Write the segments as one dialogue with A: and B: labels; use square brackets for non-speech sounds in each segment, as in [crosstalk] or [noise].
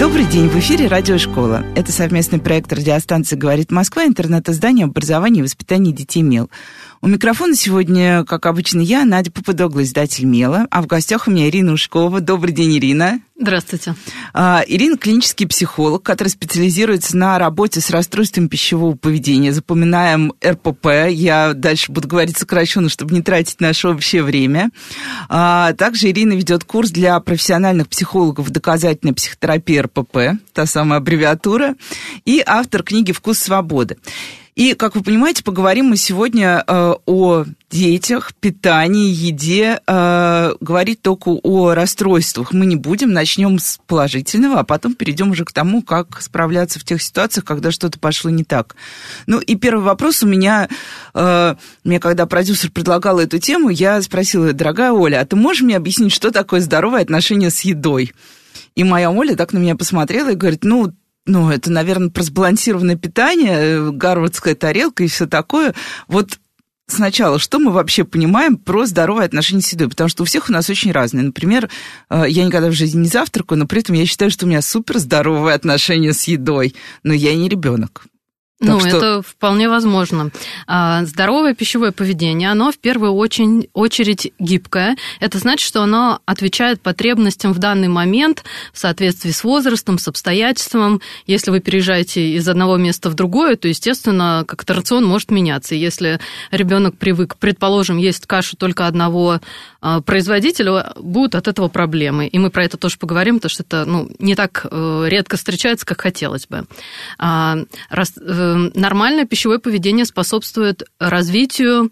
A: Добрый день, в эфире Радиошкола. Это совместный проект радиостанции «Говорит Москва», интернет-издание образования и воспитания детей МЕЛ. У микрофона сегодня, как обычно, я, Надя Попудогла, издатель «Мела», а в гостях у меня Ирина Ушкова. Добрый день, Ирина.
B: Здравствуйте.
A: А, Ирина клинический психолог, который специализируется на работе с расстройством пищевого поведения. Запоминаем РПП. Я дальше буду говорить сокращенно, чтобы не тратить наше общее время. А, также Ирина ведет курс для профессиональных психологов доказательной психотерапии РПП, та самая аббревиатура, и автор книги «Вкус свободы». И, как вы понимаете, поговорим мы сегодня э, о детях, питании, еде. Э, говорить только о расстройствах мы не будем. Начнем с положительного, а потом перейдем уже к тому, как справляться в тех ситуациях, когда что-то пошло не так. Ну и первый вопрос у меня, э, мне когда продюсер предлагал эту тему, я спросила, дорогая Оля, а ты можешь мне объяснить, что такое здоровое отношение с едой? И моя Оля так на меня посмотрела и говорит, ну, ну, это, наверное, про сбалансированное питание, э, гарвардская тарелка и все такое. Вот сначала, что мы вообще понимаем про здоровое отношение с едой? Потому что у всех у нас очень разные. Например, э, я никогда в жизни не завтракаю, но при этом я считаю, что у меня супер здоровое отношение с едой. Но я не ребенок.
B: Так ну, что... это вполне возможно. А, здоровое пищевое поведение, оно в первую очередь, очередь гибкое. Это значит, что оно отвечает потребностям в данный момент в соответствии с возрастом, с обстоятельством. Если вы переезжаете из одного места в другое, то, естественно, как-то рацион может меняться. Если ребенок привык, предположим, есть кашу только одного а, производителя, будут от этого проблемы. И мы про это тоже поговорим, потому что это ну, не так э, редко встречается, как хотелось бы. Нормальное пищевое поведение способствует развитию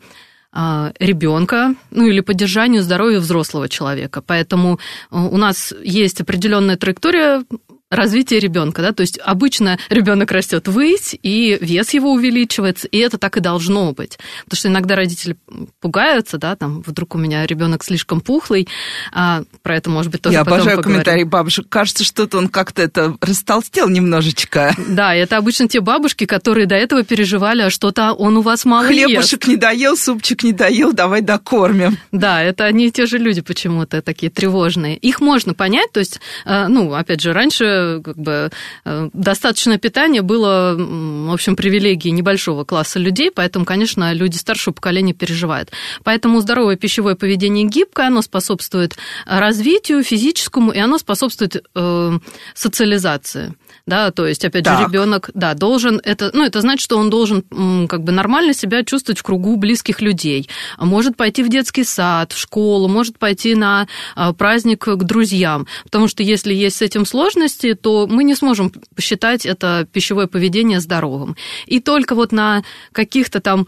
B: а, ребенка, ну или поддержанию здоровья взрослого человека. Поэтому э, у нас есть определенная траектория развитие ребенка, да, то есть обычно ребенок растет ввысь, и вес его увеличивается, и это так и должно быть. Потому что иногда родители пугаются, да, там, вдруг у меня ребенок слишком пухлый, а, про это, может быть, тоже
A: Я
B: потом
A: обожаю
B: поговорим.
A: комментарии бабушек. Кажется, что-то он как-то это растолстел немножечко.
B: Да, это обычно те бабушки, которые до этого переживали, а что-то он у вас мало
A: Хлебушек
B: ест.
A: не доел, супчик не доел, давай докормим.
B: Да, это они и те же люди почему-то такие тревожные. Их можно понять, то есть, э, ну, опять же, раньше как бы э, достаточное питание было, в общем, привилегией небольшого класса людей, поэтому, конечно, люди старшего поколения переживают. Поэтому здоровое пищевое поведение гибкое, оно способствует развитию физическому, и оно способствует э, социализации да, то есть, опять так. же, ребенок, да, должен, это, ну, это значит, что он должен как бы нормально себя чувствовать в кругу близких людей, может пойти в детский сад, в школу, может пойти на а, праздник к друзьям, потому что если есть с этим сложности, то мы не сможем посчитать это пищевое поведение здоровым. И только вот на каких-то там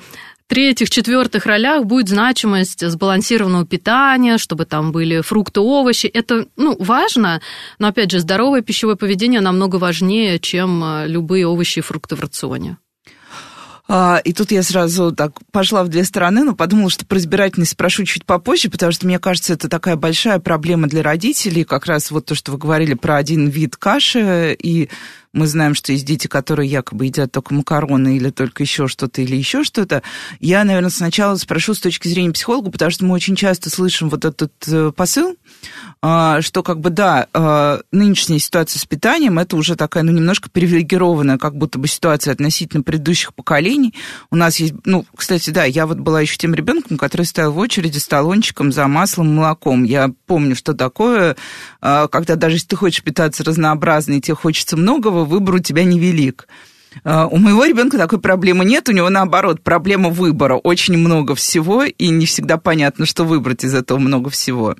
B: третьих, четвертых ролях будет значимость сбалансированного питания, чтобы там были фрукты, овощи. Это ну, важно, но, опять же, здоровое пищевое поведение намного важнее, чем э, любые овощи и фрукты в рационе.
A: А, и тут я сразу так пошла в две стороны, но подумала, что про избирательность спрошу чуть попозже, потому что, мне кажется, это такая большая проблема для родителей, как раз вот то, что вы говорили про один вид каши, и мы знаем, что есть дети, которые якобы едят только макароны или только еще что-то, или еще что-то. Я, наверное, сначала спрошу с точки зрения психолога, потому что мы очень часто слышим вот этот э, посыл, а, что как бы, да, а, нынешняя ситуация с питанием, это уже такая, ну, немножко привилегированная, как будто бы ситуация относительно предыдущих поколений. У нас есть, ну, кстати, да, я вот была еще тем ребенком, который стоял в очереди с талончиком за маслом, молоком. Я помню, что такое, а, когда даже если ты хочешь питаться разнообразно, и тебе хочется многого, выбор у тебя невелик. А, у моего ребенка такой проблемы нет, у него наоборот проблема выбора. Очень много всего, и не всегда понятно, что выбрать из этого много всего.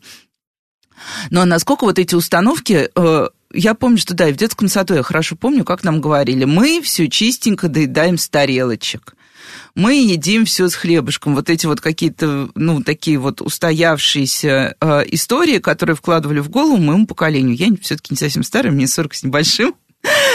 A: Но насколько вот эти установки, э, я помню, что да, и в детском саду я хорошо помню, как нам говорили, мы все чистенько доедаем с тарелочек мы едим все с хлебушком. Вот эти вот какие-то, ну, такие вот устоявшиеся э, истории, которые вкладывали в голову моему поколению. Я все-таки не совсем старая, мне 40 с небольшим.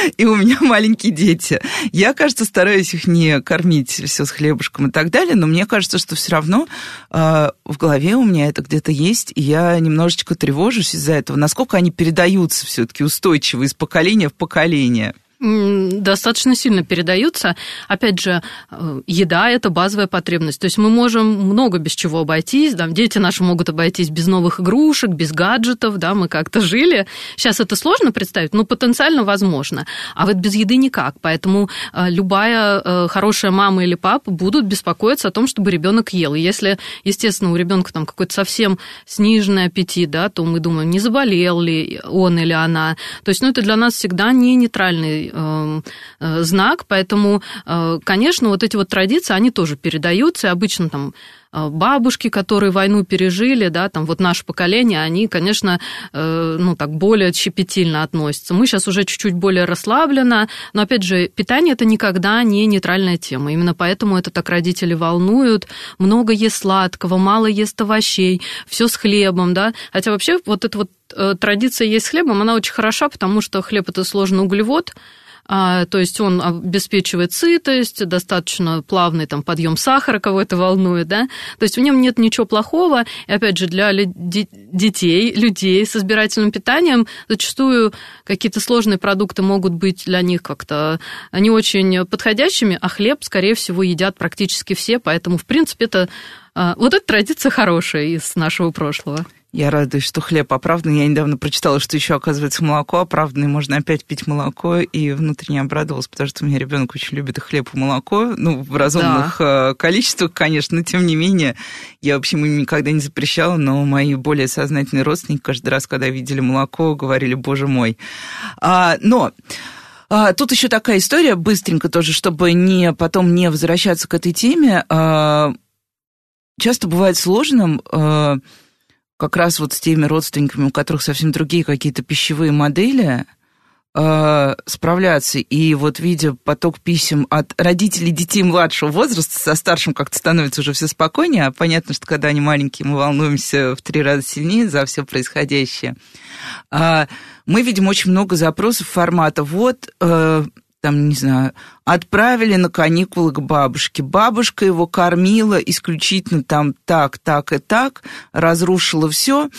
A: [laughs] и у меня маленькие дети. Я, кажется, стараюсь их не кормить все с хлебушком и так далее, но мне кажется, что все равно э, в голове у меня это где-то есть, и я немножечко тревожусь из-за этого, насколько они передаются все-таки устойчиво из поколения в поколение
B: достаточно сильно передаются. Опять же, э, еда – это базовая потребность. То есть мы можем много без чего обойтись. Да? Дети наши могут обойтись без новых игрушек, без гаджетов. Да? Мы как-то жили. Сейчас это сложно представить, но потенциально возможно. А вот без еды никак. Поэтому э, любая э, хорошая мама или папа будут беспокоиться о том, чтобы ребенок ел. И если, естественно, у ребенка там какой-то совсем сниженный аппетит, да, то мы думаем, не заболел ли он или она. То есть ну, это для нас всегда не нейтральный Эм, э, знак, поэтому, э, конечно, вот эти вот традиции, они тоже передаются, обычно там бабушки, которые войну пережили, да, там вот наше поколение, они, конечно, ну так более щепетильно относятся. Мы сейчас уже чуть-чуть более расслабленно, но опять же, питание это никогда не нейтральная тема. Именно поэтому это так родители волнуют. Много ест сладкого, мало ест овощей, все с хлебом, да. Хотя вообще вот эта вот традиция есть с хлебом, она очень хороша, потому что хлеб это сложный углевод, то есть он обеспечивает сытость, достаточно плавный там подъем сахара, кого это волнует, да, то есть в нем нет ничего плохого, и опять же для детей, людей с избирательным питанием зачастую какие-то сложные продукты могут быть для них как-то не очень подходящими, а хлеб, скорее всего, едят практически все, поэтому, в принципе, это а, вот эта традиция хорошая из нашего прошлого.
A: Я радуюсь, что хлеб оправданный. Я недавно прочитала, что еще, оказывается, молоко оправданное. Можно опять пить молоко, и внутренне обрадовалась, потому что у меня ребенок очень любит хлеб и молоко. Ну, в разумных да. Э, количествах, конечно, но тем не менее, я, в общем, им никогда не запрещала, но мои более сознательные родственники каждый раз, когда видели молоко, говорили, боже мой. А, но... А, тут еще такая история, быстренько тоже, чтобы не, потом не возвращаться к этой теме. А, часто бывает сложным а, как раз вот с теми родственниками, у которых совсем другие какие-то пищевые модели, э, справляться. И вот видя поток писем от родителей детей младшего возраста, со старшим как-то становится уже все спокойнее, а понятно, что когда они маленькие, мы волнуемся в три раза сильнее за все происходящее. А, мы видим очень много запросов формата «вот...» э, там, не знаю, отправили на каникулы к бабушке. Бабушка его кормила исключительно там так, так и так, разрушила все.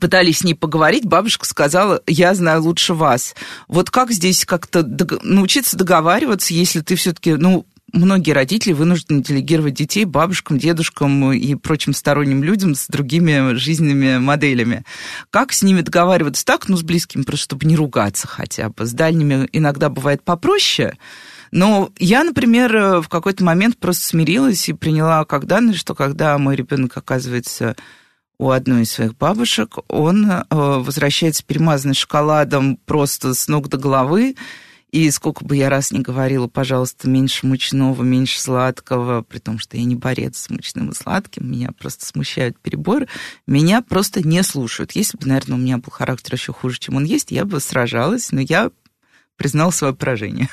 A: Пытались с ней поговорить, бабушка сказала, я знаю лучше вас. Вот как здесь как-то научиться договариваться, если ты все-таки, ну, многие родители вынуждены делегировать детей бабушкам, дедушкам и прочим сторонним людям с другими жизненными моделями. Как с ними договариваться так, ну, с близкими, просто чтобы не ругаться хотя бы. С дальними иногда бывает попроще, но я, например, в какой-то момент просто смирилась и приняла как данность, что когда мой ребенок оказывается у одной из своих бабушек, он э, возвращается перемазанный шоколадом просто с ног до головы, и сколько бы я раз не говорила, пожалуйста, меньше мучного, меньше сладкого, при том, что я не борец с мучным и сладким, меня просто смущают переборы, меня просто не слушают. Если бы, наверное, у меня был характер еще хуже, чем он есть, я бы сражалась, но я признала свое поражение.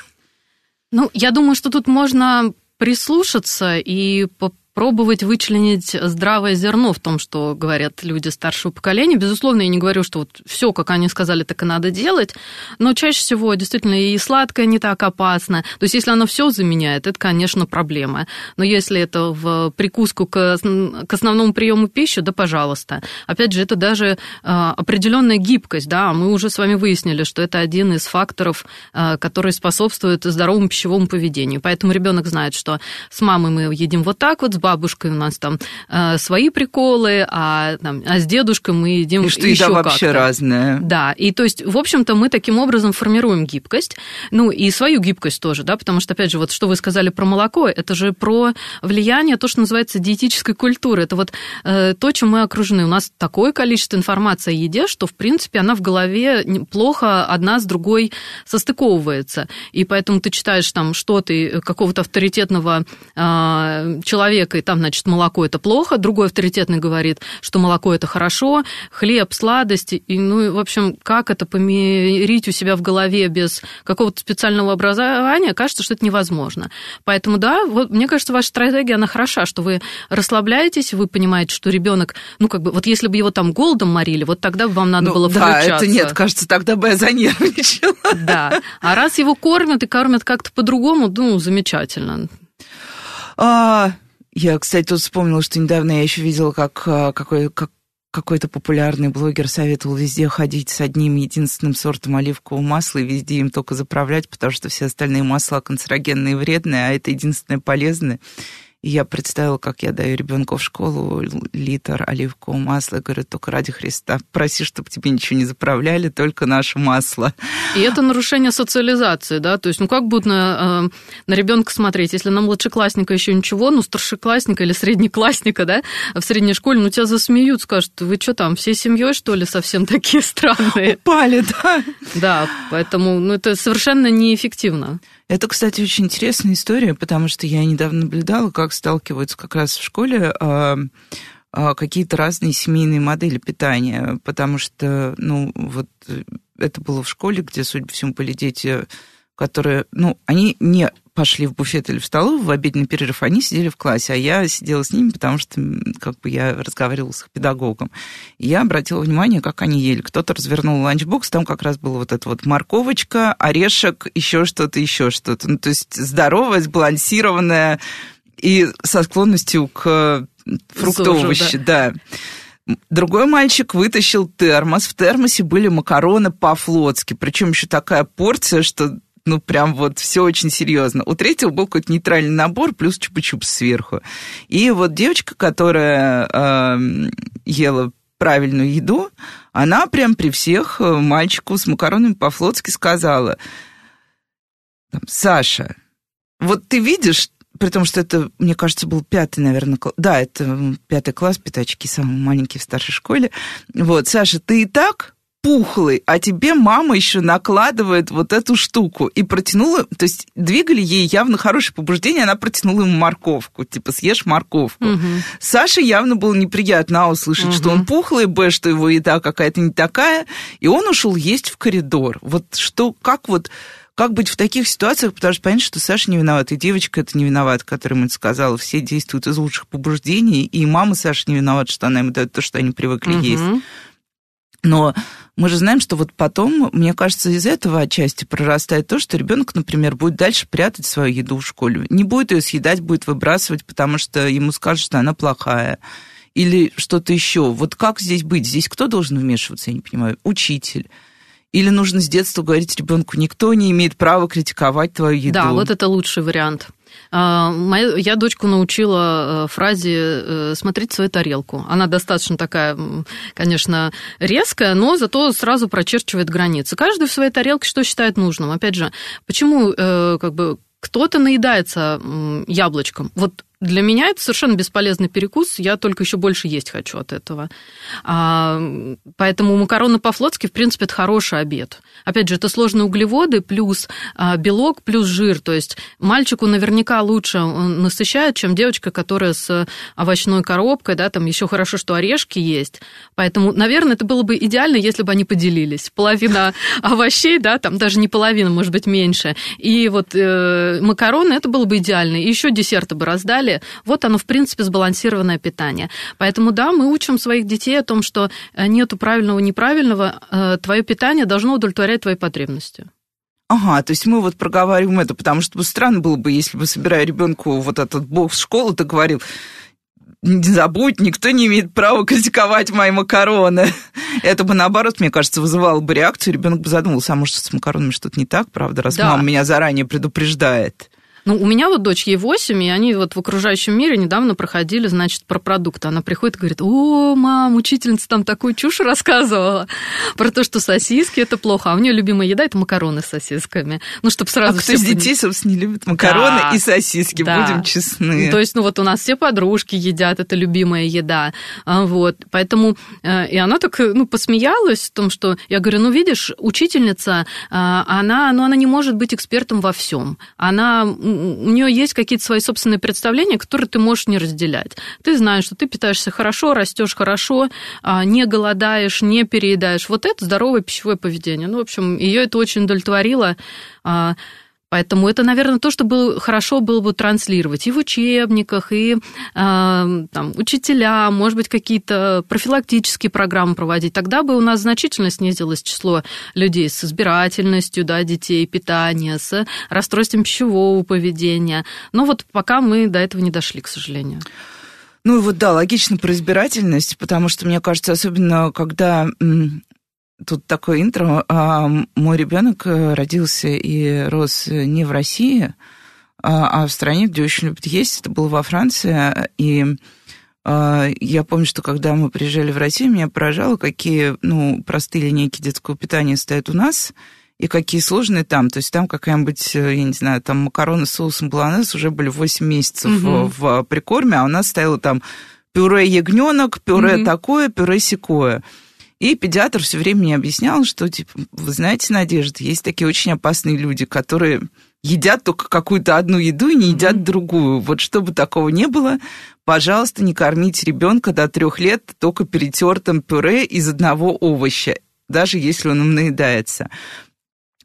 B: Ну, я думаю, что тут можно прислушаться и пробовать вычленить здравое зерно в том, что говорят люди старшего поколения. Безусловно, я не говорю, что вот все, как они сказали, так и надо делать, но чаще всего действительно и сладкое не так опасно. То есть, если оно все заменяет, это, конечно, проблема. Но если это в прикуску к, к основному приему пищи, да, пожалуйста. Опять же, это даже а, определенная гибкость, да, мы уже с вами выяснили, что это один из факторов, а, который способствует здоровому пищевому поведению. Поэтому ребенок знает, что с мамой мы едим вот так вот, бабушкой у нас там э, свои приколы, а, там, а с дедушкой мы едим
A: и что еще еда вообще как-то. разная.
B: Да, и то есть, в общем-то, мы таким образом формируем гибкость, ну и свою гибкость тоже, да, потому что, опять же, вот что вы сказали про молоко, это же про влияние, то, что называется диетической культуры, это вот э, то, чем мы окружены. У нас такое количество информации о еде, что, в принципе, она в голове плохо одна с другой состыковывается, и поэтому ты читаешь там что-то какого-то авторитетного э, человека, человека, и там, значит, молоко это плохо, другой авторитетный говорит, что молоко это хорошо, хлеб, сладости, и, ну, в общем, как это помирить у себя в голове без какого-то специального образования, кажется, что это невозможно. Поэтому, да, вот мне кажется, ваша стратегия, она хороша, что вы расслабляетесь, вы понимаете, что ребенок, ну, как бы, вот если бы его там голодом морили, вот тогда бы вам надо
A: ну,
B: было
A: включаться. Да, это нет, кажется, тогда бы я занервничала. [laughs]
B: Да, а раз его кормят и кормят как-то по-другому, ну, замечательно.
A: А, я, кстати, тут вспомнила, что недавно я еще видела, как, а, какой, как какой-то популярный блогер советовал везде ходить с одним единственным сортом оливкового масла и везде им только заправлять, потому что все остальные масла канцерогенные и вредные, а это единственное полезное. И я представила, как я даю ребенку в школу литр оливкового масла. Я говорю, только ради Христа, проси, чтобы тебе ничего не заправляли, только наше масло.
B: И это нарушение социализации, да? То есть, ну как будут на, э, на ребенка смотреть? Если на младшеклассника еще ничего, ну старшеклассника или среднеклассника, да, в средней школе, ну тебя засмеют, скажут, вы что там, всей семьей, что ли, совсем такие странные?
A: Упали, да.
B: Да, поэтому, ну это совершенно неэффективно.
A: Это, кстати, очень интересная история, потому что я недавно наблюдала, как сталкиваются как раз в школе а, а, какие-то разные семейные модели питания, потому что, ну, вот э, это было в школе, где, судя по всему, были дети которые, ну, они не пошли в буфет или в столовую в обеденный перерыв, они сидели в классе, а я сидела с ними, потому что как бы я разговаривала с их педагогом. И я обратила внимание, как они ели. Кто-то развернул ланчбокс, там как раз было вот это вот морковочка, орешек, еще что-то, еще что-то. Ну, то есть здоровая, сбалансированная и со склонностью к фрукту овощи, да. да. Другой мальчик вытащил термос. В термосе были макароны по-флотски. Причем еще такая порция, что ну, прям вот все очень серьезно. У третьего был какой-то нейтральный набор, плюс чупа-чуп сверху. И вот девочка, которая э, ела правильную еду, она прям при всех э, мальчику с макаронами по-флотски сказала, Саша, вот ты видишь, при том, что это, мне кажется, был пятый, наверное, класс. Да, это пятый класс, пятачки, самые маленькие в старшей школе. Вот, Саша, ты и так пухлый, а тебе мама еще накладывает вот эту штуку. И протянула, то есть двигали ей явно хорошее побуждение, она протянула ему морковку, типа съешь морковку. Угу. Саше явно было неприятно, а, услышать, угу. что он пухлый, б, что его еда какая-то не такая, и он ушел есть в коридор. Вот что, как вот как быть в таких ситуациях, потому что понятно, что Саша не виновата, и девочка это не виновата, которая ему это сказала. Все действуют из лучших побуждений, и мама Саши не виновата, что она ему дает то, что они привыкли угу. есть. Но мы же знаем, что вот потом, мне кажется, из этого отчасти прорастает то, что ребенок, например, будет дальше прятать свою еду в школе. Не будет ее съедать, будет выбрасывать, потому что ему скажут, что она плохая. Или что-то еще. Вот как здесь быть? Здесь кто должен вмешиваться, я не понимаю? Учитель. Или нужно с детства говорить ребенку, никто не имеет права критиковать твою еду.
B: Да, вот это лучший вариант. А, я дочку научила э, фразе э, «смотреть свою тарелку». Она достаточно такая, конечно, резкая, но зато сразу прочерчивает границы. Каждый в своей тарелке что считает нужным. Опять же, почему э, как бы кто-то наедается яблочком. Вот для меня это совершенно бесполезный перекус, я только еще больше есть хочу от этого. А, поэтому макароны по-флотски, в принципе, это хороший обед. Опять же, это сложные углеводы плюс а, белок плюс жир, то есть мальчику наверняка лучше насыщает, чем девочка, которая с овощной коробкой, да, там еще хорошо, что орешки есть. Поэтому, наверное, это было бы идеально, если бы они поделились. Половина [laughs] овощей, да, там даже не половина, может быть, меньше. И вот э, макароны, это было бы идеально. И еще десерты бы раздали, далее. Вот оно, в принципе, сбалансированное питание. Поэтому, да, мы учим своих детей о том, что э, нету правильного, неправильного, э, твое питание должно удовлетворять твои потребности.
A: Ага, то есть мы вот проговариваем это, потому что странно было бы, если бы, собирая ребенку вот этот бокс в школу, ты говорил, не забудь, никто не имеет права критиковать мои макароны. [laughs] Это бы, наоборот, мне кажется, вызывало бы реакцию, ребенок бы задумался, а может, с макаронами что-то не так, правда, раз да. мама меня заранее предупреждает.
B: Ну, у меня вот дочь ей 8, и они вот в окружающем мире недавно проходили, значит, про продукты. Она приходит и говорит, о, мам, учительница там такую чушь рассказывала про то, что сосиски это плохо, а у нее любимая еда это макароны с сосисками. Ну, чтобы сразу
A: а кто из детей, собственно, не любит макароны да, и сосиски, да. будем честны.
B: Ну, то есть, ну, вот у нас все подружки едят, это любимая еда. А, вот, поэтому, э, и она так, ну, посмеялась в том, что, я говорю, ну, видишь, учительница, а, она, ну, она не может быть экспертом во всем. Она у нее есть какие-то свои собственные представления, которые ты можешь не разделять. Ты знаешь, что ты питаешься хорошо, растешь хорошо, а, не голодаешь, не переедаешь. Вот это здоровое пищевое поведение. Ну, в общем, ее это очень удовлетворило. Поэтому это, наверное, то, что было, хорошо было бы транслировать и в учебниках, и э, там, учителя, может быть, какие-то профилактические программы проводить. Тогда бы у нас значительно снизилось число людей с избирательностью да, детей, питания, с расстройством пищевого поведения. Но вот пока мы до этого не дошли, к сожалению.
A: Ну вот да, логично про избирательность, потому что, мне кажется, особенно когда тут такое интро. А, мой ребенок э, родился и рос не в России, а, а в стране, где очень любят есть. Это было во Франции. И а, я помню, что когда мы приезжали в Россию, меня поражало, какие ну, простые линейки детского питания стоят у нас и какие сложные там. То есть там какая-нибудь, э, я не знаю, там макароны с соусом болонез уже были 8 месяцев угу. в прикорме, а у нас стояло там пюре ягненок, пюре угу. такое, пюре секое. И педиатр все время мне объяснял, что, типа, вы знаете, Надежда, есть такие очень опасные люди, которые едят только какую-то одну еду и не едят mm-hmm. другую. Вот чтобы такого не было, пожалуйста, не кормите ребенка до трех лет только перетертым пюре из одного овоща, даже если он им наедается.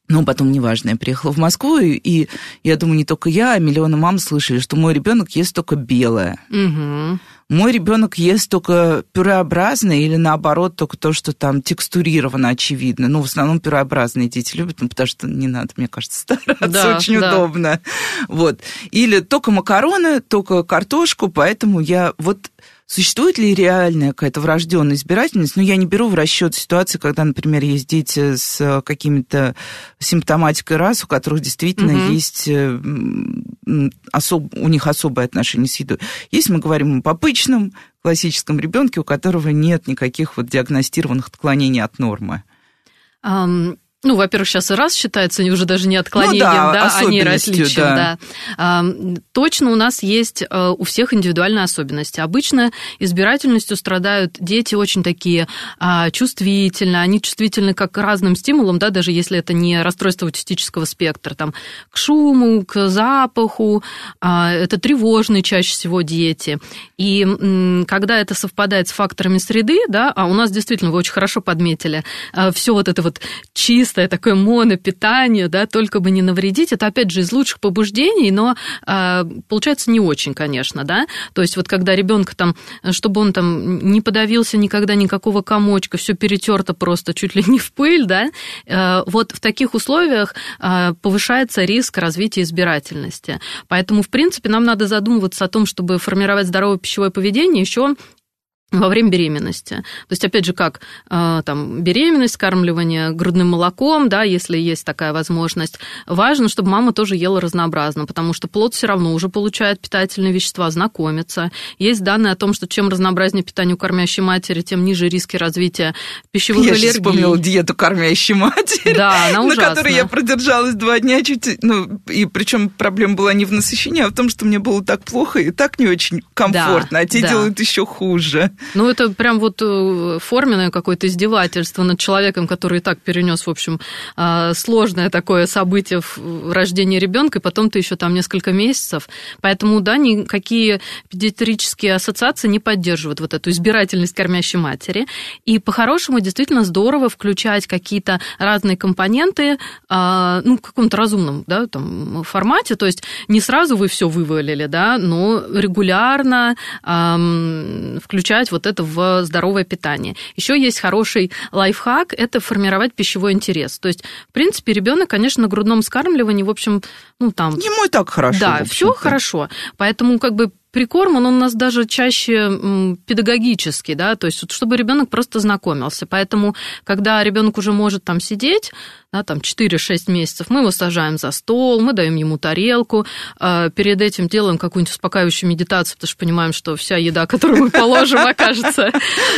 A: Но потом, неважно, я приехала в Москву, и, и я думаю, не только я, а миллионы мам слышали, что мой ребенок ест только белое. Угу. Мой ребенок ест только пюреобразное или наоборот только то, что там текстурировано, очевидно. Ну, в основном пюреобразные дети любят, ну, потому что не надо, мне кажется, [laughs] стараться, да, очень да. удобно. Вот. Или только макароны, только картошку, поэтому я вот Существует ли реальная какая-то врожденная избирательность? Ну, я не беру в расчет ситуации, когда, например, есть дети с э, какими-то симптоматикой рас, у которых действительно угу. есть э, особ... у них особое отношение с едой. Если мы говорим об обычном классическом ребенке, у которого нет никаких вот диагностированных отклонений от нормы.
B: Um, ну, во-первых, сейчас и раз считается уже даже не отклонением, ну, да, да а не различием. Да. Да. Точно у нас есть э, у всех индивидуальные особенности. Обычно избирательностью страдают дети очень такие а, чувствительные, они чувствительны как к разным стимулам, да, даже если это не расстройство аутистического спектра, там, к шуму, к запаху, а, это тревожные чаще всего дети. И когда это совпадает с факторами среды, да, а у нас действительно, вы очень хорошо подметили, э, все вот это вот чисто чистое такое монопитание, да, только бы не навредить. Это, опять же, из лучших побуждений, но э, получается не очень, конечно, да. То есть вот когда ребенка там, чтобы он там не подавился никогда никакого комочка, все перетерто просто чуть ли не в пыль, да, э, вот в таких условиях э, повышается риск развития избирательности. Поэтому, в принципе, нам надо задумываться о том, чтобы формировать здоровое пищевое поведение еще во время беременности. То есть, опять же, как э, там, беременность, скармливание грудным молоком, да, если есть такая возможность, важно, чтобы мама тоже ела разнообразно, потому что плод все равно уже получает питательные вещества, знакомится. Есть данные о том, что чем разнообразнее питание у кормящей матери, тем ниже риски развития пищевых
A: я
B: аллергий. Я
A: вспомнила диету кормящей матери,
B: да, она ужасна.
A: на которой я продержалась два дня чуть, ну, и причем проблема была не в насыщении, а в том, что мне было так плохо и так не очень комфортно, да, а те да. делают еще хуже.
B: Ну, это прям вот э, форменное какое-то издевательство над человеком, который и так перенес, в общем, а, сложное такое событие в рождении ребенка, и потом ты еще там несколько месяцев. Поэтому, да, никакие педиатрические ассоциации не поддерживают вот эту избирательность кормящей матери. И по-хорошему действительно здорово включать какие-то разные компоненты, а, ну, в каком-то разумном, да, там, формате. То есть не сразу вы все вывалили, да, но регулярно включать вот это в здоровое питание. Еще есть хороший лайфхак – это формировать пищевой интерес. То есть, в принципе, ребенок, конечно, на грудном скармливании, в общем, ну там...
A: Ему и так хорошо.
B: Да, все хорошо. Поэтому как бы прикорм, он у нас даже чаще педагогический, да, то есть чтобы ребенок просто знакомился. Поэтому, когда ребенок уже может там сидеть, да, там 4-6 месяцев, мы его сажаем за стол, мы даем ему тарелку, а, перед этим делаем какую-нибудь успокаивающую медитацию, потому что понимаем, что вся еда, которую мы положим, [laughs] окажется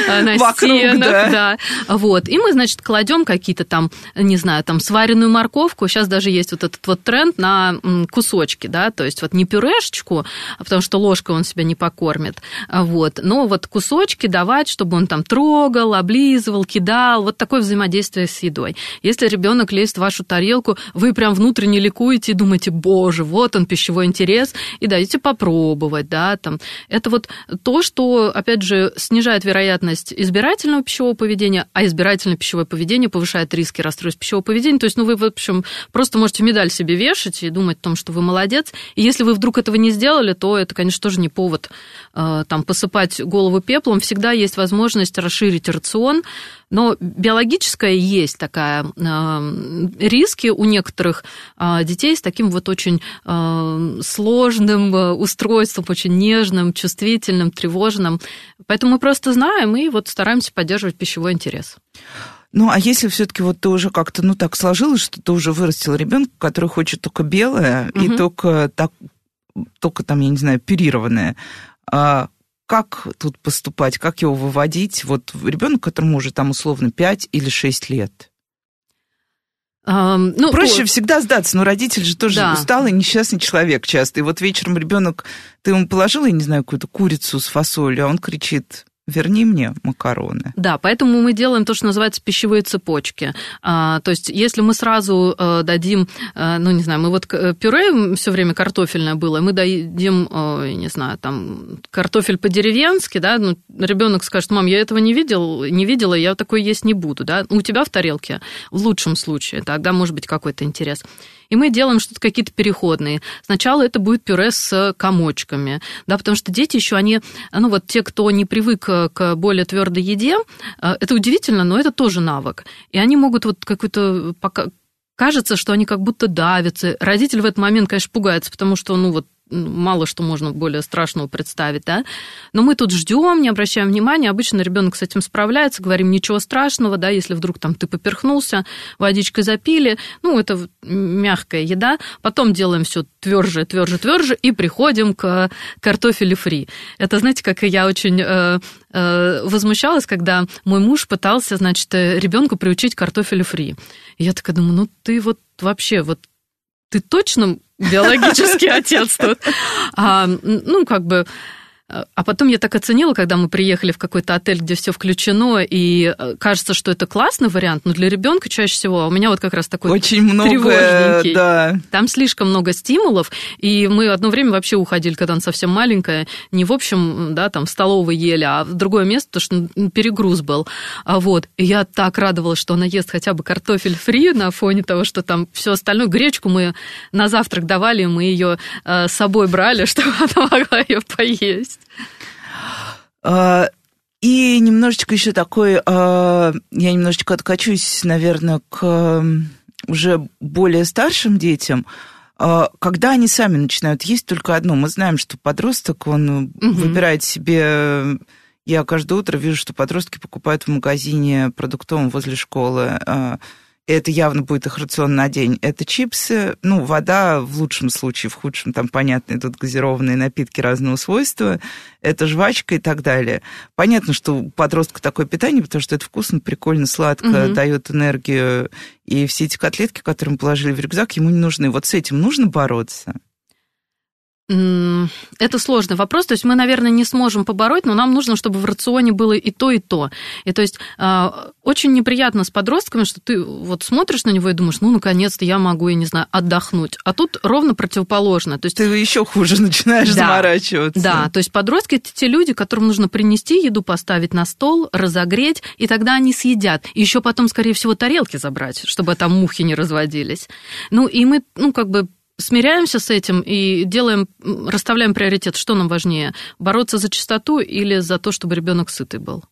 B: а, на стенах. Да. Вот. И мы, значит, кладем какие-то там, не знаю, там сваренную морковку. Сейчас даже есть вот этот вот тренд на кусочки, да, то есть вот не пюрешечку, потому что ложкой он себя не покормит. Вот. Но вот кусочки давать, чтобы он там трогал, облизывал, кидал, вот такое взаимодействие с едой. Если ребенок лезет в вашу тарелку, вы прям внутренне ликуете и думаете, боже, вот он пищевой интерес, и даете попробовать, да, там. Это вот то, что, опять же, снижает вероятность избирательного пищевого поведения, а избирательное пищевое поведение повышает риски расстройств пищевого поведения. То есть, ну, вы, в общем, просто можете медаль себе вешать и думать о том, что вы молодец. И если вы вдруг этого не сделали, то это, конечно, тоже не повод э, там посыпать голову пеплом. Всегда есть возможность расширить рацион, но биологическая есть такая э, риски у некоторых э, детей с таким вот очень э, сложным устройством, очень нежным, чувствительным, тревожным. Поэтому мы просто знаем и вот стараемся поддерживать пищевой интерес.
A: Ну, а если все-таки вот ты уже как-то, ну, так сложилось, что ты уже вырастил ребенка, который хочет только белое угу. и только так, только там, я не знаю, оперированное, а как тут поступать, как его выводить? Вот ребенок, которому уже там условно 5 или 6 лет. Um, ну, Проще о... всегда сдаться, но родитель же тоже да. усталый, несчастный человек часто. И вот вечером ребенок, ты ему положила, я не знаю, какую-то курицу с фасолью, а он кричит, верни мне макароны.
B: Да, поэтому мы делаем то, что называется пищевые цепочки. А, то есть, если мы сразу а, дадим, а, ну, не знаю, мы вот э, пюре все время картофельное было, мы дадим, а, не знаю, там, картофель по-деревенски, да, ну, ребенок скажет, мам, я этого не видел, не видела, я такой есть не буду, да, у тебя в тарелке, в лучшем случае, тогда может быть какой-то интерес и мы делаем что-то какие-то переходные. Сначала это будет пюре с комочками, да, потому что дети еще они, ну вот те, кто не привык к более твердой еде, э, это удивительно, но это тоже навык. И они могут вот какой-то пока кажется, что они как будто давятся. Родитель в этот момент, конечно, пугается, потому что, ну, вот мало что можно более страшного представить, да. Но мы тут ждем, не обращаем внимания. Обычно ребенок с этим справляется, говорим, ничего страшного, да, если вдруг там ты поперхнулся, водичкой запили, ну, это мягкая еда. Потом делаем все тверже, тверже, тверже и приходим к картофелю фри. Это, знаете, как я очень э, э, возмущалась, когда мой муж пытался, значит, ребенку приучить картофелю фри. Я такая думаю, ну, ты вот вообще вот ты точно биологический [laughs] отец тут. А, ну, как бы а потом я так оценила, когда мы приехали в какой-то отель, где все включено, и э, кажется, что это классный вариант, но для ребенка чаще всего, а у меня вот как раз такой
A: Очень много, тревожненький. Да.
B: Там слишком много стимулов, и мы одно время вообще уходили, когда она совсем маленькая, не в общем, да, там в столовой ели, а в другое место, потому что перегруз был. А вот, и я так радовалась, что она ест хотя бы картофель фри на фоне того, что там все остальное. Гречку мы на завтрак давали, мы ее э, с собой брали, [laughs] чтобы она могла ее поесть есть.
A: А, и немножечко еще такой, а, я немножечко откачусь, наверное, к уже более старшим детям. А, когда они сами начинают есть только одно, мы знаем, что подросток, он угу. выбирает себе... Я каждое утро вижу, что подростки покупают в магазине продуктовом возле школы это явно будет их рацион на день. Это чипсы, ну, вода в лучшем случае, в худшем, там, понятно, идут газированные напитки разного свойства, это жвачка и так далее. Понятно, что у подростка такое питание, потому что это вкусно, прикольно, сладко, угу. дает энергию, и все эти котлетки, которые мы положили в рюкзак, ему не нужны. Вот с этим нужно бороться.
B: Это сложный вопрос. То есть мы, наверное, не сможем побороть, но нам нужно, чтобы в рационе было и то, и то. И то есть а, очень неприятно с подростками, что ты вот смотришь на него и думаешь, ну, наконец-то я могу, я не знаю, отдохнуть. А тут ровно противоположно. То есть...
A: Ты еще хуже [laughs] начинаешь да, заморачиваться.
B: Да, то есть подростки – это те люди, которым нужно принести еду, поставить на стол, разогреть, и тогда они съедят. И еще потом, скорее всего, тарелки забрать, чтобы там мухи не разводились. Ну, и мы, ну, как бы смиряемся с этим и делаем, расставляем приоритет, что нам важнее, бороться за чистоту или за то, чтобы ребенок сытый был.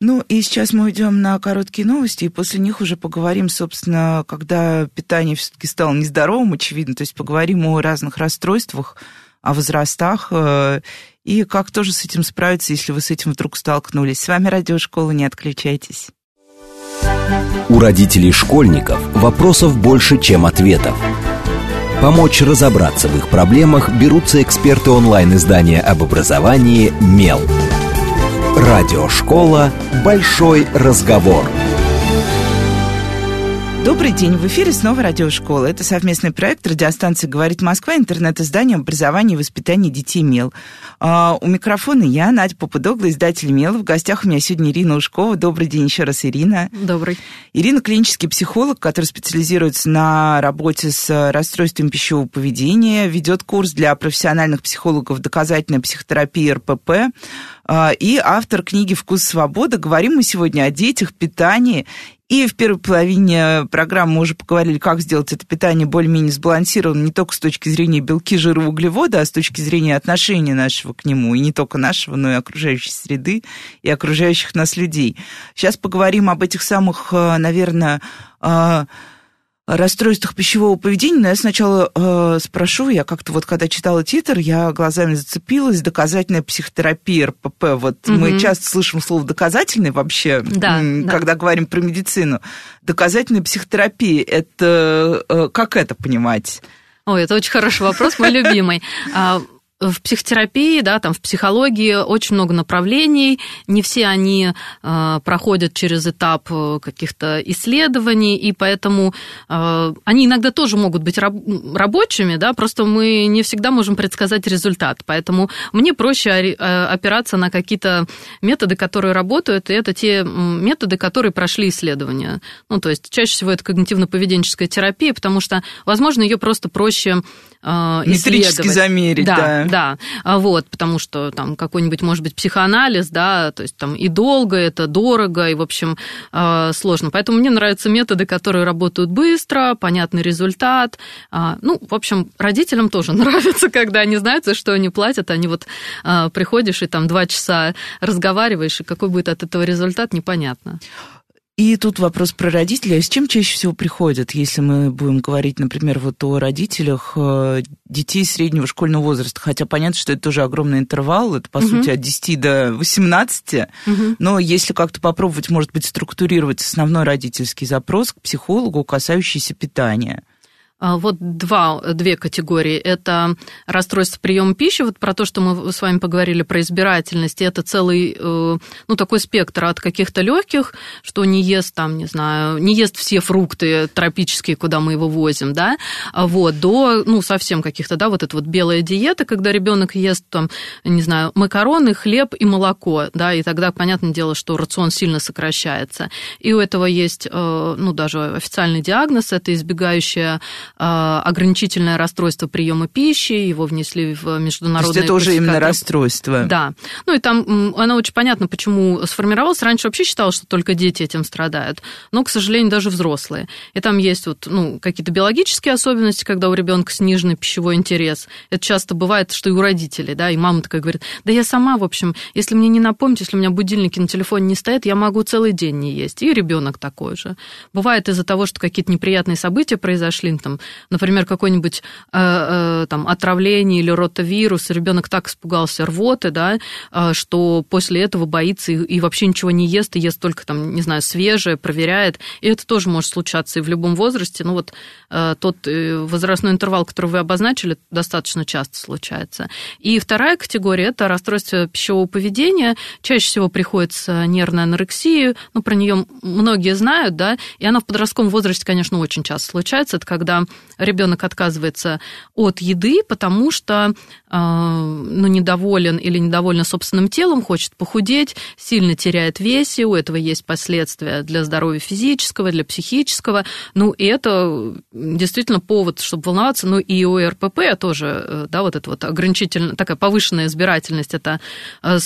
A: Ну и сейчас мы уйдем на короткие новости, и после них уже поговорим, собственно, когда питание все-таки стало нездоровым, очевидно, то есть поговорим о разных расстройствах, о возрастах, э, и как тоже с этим справиться, если вы с этим вдруг столкнулись. С вами Радиошкола, не отключайтесь.
C: У родителей школьников вопросов больше, чем ответов. Помочь разобраться в их проблемах берутся эксперты онлайн-издания об образовании «Мел». Радиошкола «Большой разговор».
A: Добрый день, в эфире снова радиошкола. Это совместный проект радиостанции «Говорит Москва», интернет-издание образования и воспитания детей МЕЛ. А, у микрофона я, Надя Попудогла, издатель МЕЛ. В гостях у меня сегодня Ирина Ушкова. Добрый день еще раз, Ирина.
B: Добрый.
A: Ирина клинический психолог, который специализируется на работе с расстройством пищевого поведения, ведет курс для профессиональных психологов «Доказательная психотерапия РПП» а, и автор книги «Вкус свободы». Говорим мы сегодня о детях, питании и в первой половине программы мы уже поговорили, как сделать это питание более-менее сбалансированным не только с точки зрения белки, жира, углевода, а с точки зрения отношения нашего к нему, и не только нашего, но и окружающей среды, и окружающих нас людей. Сейчас поговорим об этих самых, э, наверное, э, расстройствах пищевого поведения, но я сначала э, спрошу, я как-то вот когда читала титр, я глазами зацепилась, доказательная психотерапия РПП. Вот угу. мы часто слышим слово доказательный вообще,
B: да,
A: когда
B: да.
A: говорим про медицину. Доказательная психотерапия, это э, как это понимать?
B: Ой, это очень хороший вопрос, мой любимый. А, в психотерапии, да, там в психологии очень много направлений, не все они э, проходят через этап э, каких-то исследований, и поэтому э, они иногда тоже могут быть раб- рабочими, да, просто мы не всегда можем предсказать результат, поэтому мне проще э, опираться на какие-то методы, которые работают, и это те методы, которые прошли исследования. Ну, то есть чаще всего это когнитивно-поведенческая терапия, потому что, возможно, ее просто проще
A: э, Метрически замерить,
B: да. да да, а вот, потому что там какой-нибудь, может быть, психоанализ, да, то есть там и долго, это дорого, и, в общем, а, сложно. Поэтому мне нравятся методы, которые работают быстро, понятный результат. А, ну, в общем, родителям тоже [laughs] нравится, когда они знают, за что они платят, они вот приходишь и там два часа разговариваешь, и какой будет от этого результат, непонятно.
A: И тут вопрос про родителей. А с чем чаще всего приходят, если мы будем говорить, например, вот о родителях э, детей среднего школьного возраста? Хотя понятно, что это тоже огромный интервал, это, по угу. сути, от 10 до 18. Угу. Но если как-то попробовать, может быть, структурировать основной родительский запрос к психологу, касающийся питания –
B: вот два, две категории. Это расстройство приема пищи, вот про то, что мы с вами поговорили про избирательность. Это целый, э, ну, такой спектр от каких-то легких, что не ест там, не знаю, не ест все фрукты тропические, куда мы его возим, да, а вот, до, ну, совсем каких-то, да, вот эта вот белая диета, когда ребенок ест там, не знаю, макароны, хлеб и молоко, да, и тогда, понятное дело, что рацион сильно сокращается. И у этого есть, э, ну, даже официальный диагноз, это избегающая а, ограничительное расстройство приема пищи, его внесли в международные... То
A: есть это уже именно расстройство.
B: Да. Ну и там оно очень понятно, почему сформировалось. Раньше вообще считалось, что только дети этим страдают, но, к сожалению, даже взрослые. И там есть вот, ну, какие-то биологические особенности, когда у ребенка сниженный пищевой интерес. Это часто бывает, что и у родителей, да, и мама такая говорит, да я сама, в общем, если мне не напомнить, если у меня будильники на телефоне не стоят, я могу целый день не есть. И ребенок такой же. Бывает из-за того, что какие-то неприятные события произошли, там, например, какое-нибудь э, э, там отравление или ротавирус, ребенок так испугался рвоты, да, э, что после этого боится и, и вообще ничего не ест, и ест только там, не знаю, свежее, проверяет. И это тоже может случаться и в любом возрасте. Ну вот э, тот э, возрастной интервал, который вы обозначили, достаточно часто случается. И вторая категория – это расстройство пищевого поведения. Чаще всего приходится нервная анорексия, ну, про нее многие знают, да, и она в подростковом возрасте, конечно, очень часто случается. Это когда ребенок отказывается от еды, потому что э, ну, недоволен или недоволен собственным телом, хочет похудеть, сильно теряет весе, у этого есть последствия для здоровья физического, для психического. Ну, и это действительно повод, чтобы волноваться. Ну, и у РПП тоже, э, да, вот это вот ограничительная, такая повышенная избирательность, это э,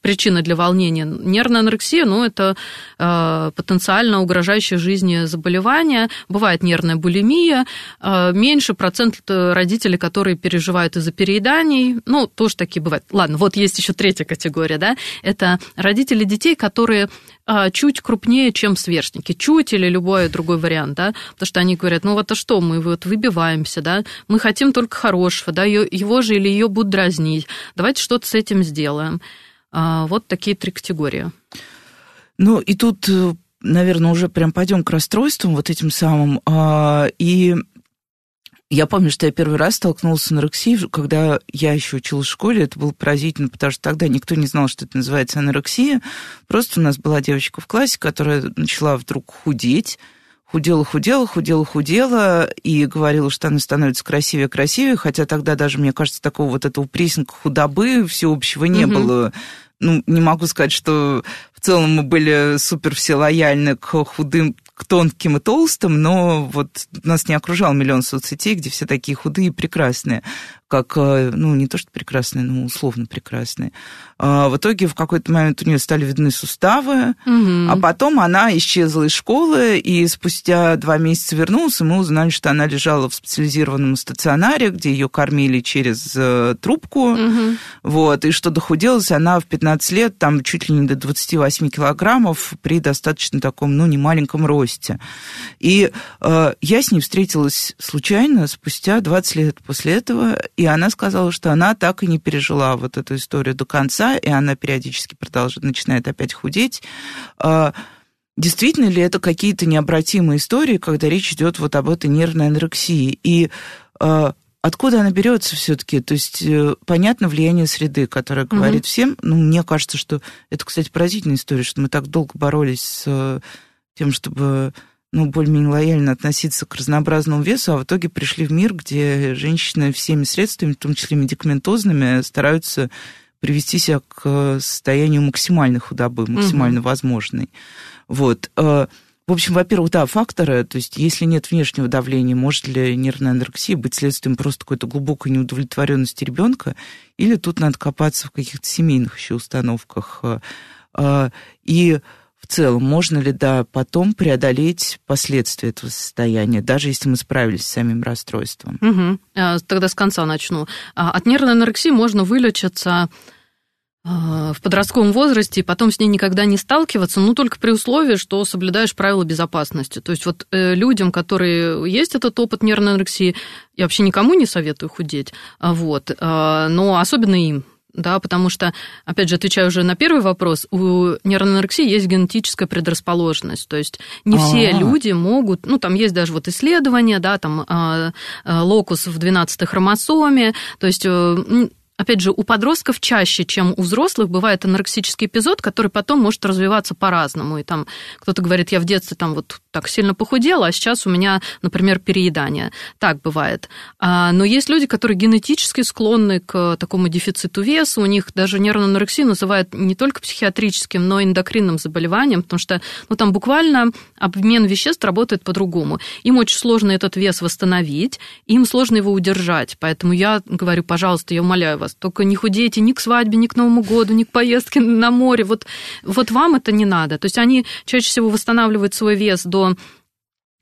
B: причина для волнения. Нервная анорексия, ну, это потенциально угрожающее жизни заболевание. Бывает нервная булимия, меньше процент э, родителей, которые переживают из-за перееданий. Ну, тоже такие бывают. Ладно, вот есть еще третья категория, да, это родители детей, которые э, чуть крупнее, чем сверстники, чуть или любой другой вариант, да, потому что они говорят, ну вот а что, мы вот выбиваемся, да, мы хотим только хорошего, да, его же или ее будут дразнить, давайте что-то с этим сделаем. Вот такие три категории.
A: Ну и тут наверное, уже прям пойдем к расстройствам вот этим самым. А, и я помню, что я первый раз столкнулась с анорексией, когда я еще училась в школе. Это было поразительно, потому что тогда никто не знал, что это называется анорексия. Просто у нас была девочка в классе, которая начала вдруг худеть, худела, худела, худела, худела, и говорила, что она становится красивее, красивее, хотя тогда даже, мне кажется, такого вот этого прессинга худобы всеобщего не угу. было. Ну, не могу сказать, что в целом мы были супер все лояльны к худым, к тонким и толстым, но вот нас не окружал миллион соцсетей, где все такие худые и прекрасные как, э, ну, не то что прекрасные, но условно прекрасные. А в итоге в какой-то момент у нее стали видны суставы, угу. а потом она исчезла из школы, и спустя два месяца вернулась, и мы узнали, что она лежала в специализированном стационаре, где ее кормили через э, трубку, угу. вот, и что дохуделась она в 15 лет, там чуть ли не до 28 килограммов при достаточно таком, ну, немаленьком росте. И э, я с ней встретилась случайно спустя 20 лет после этого, и она сказала, что она так и не пережила вот эту историю до конца, и она периодически продолжает, начинает опять худеть. А, действительно ли это какие-то необратимые истории, когда речь идет вот об этой нервной анорексии? И а, откуда она берется все-таки? То есть э, понятно влияние среды, которое говорит угу. всем. Ну, мне кажется, что это, кстати, поразительная история, что мы так долго боролись с тем, чтобы ну, более-менее лояльно относиться к разнообразному весу, а в итоге пришли в мир, где женщины всеми средствами, в том числе медикаментозными, стараются привести себя к состоянию максимальной худобы, максимально угу. возможной. Вот. В общем, во-первых, да, факторы, то есть если нет внешнего давления, может ли нервная анорексия быть следствием просто какой-то глубокой неудовлетворенности ребенка, или тут надо копаться в каких-то семейных еще установках. Э, и в целом, можно ли, да, потом преодолеть последствия этого состояния, даже если мы справились с самим расстройством?
B: Угу. Тогда с конца начну. А, от нервной анорексии можно вылечиться а, в подростковом возрасте и потом с ней никогда не сталкиваться, ну, только при условии, что соблюдаешь правила безопасности. То есть вот э, людям, которые есть этот опыт нервной анорексии, я вообще никому не советую худеть, вот, но особенно им, да, потому что, опять же, отвечаю уже на первый вопрос, у нейроанорексии есть генетическая предрасположенность, то есть не А-а-а. все люди могут, ну, там есть даже вот исследования, да, там а, а, локус в 12 хромосоме, то есть э, опять же, у подростков чаще, чем у взрослых, бывает анорексический эпизод, который потом может развиваться по-разному. И там кто-то говорит, я в детстве там вот так сильно похудела, а сейчас у меня, например, переедание. Так бывает. А, но есть люди, которые генетически склонны к такому дефициту веса, у них даже нервную анорексию называют не только психиатрическим, но и эндокринным заболеванием, потому что ну, там буквально обмен веществ работает по-другому. Им очень сложно этот вес восстановить, им сложно его удержать. Поэтому я говорю, пожалуйста, я умоляю вас, только не худейте ни к свадьбе, ни к Новому году, ни к поездке на море. Вот, вот вам это не надо. То есть они чаще всего восстанавливают свой вес до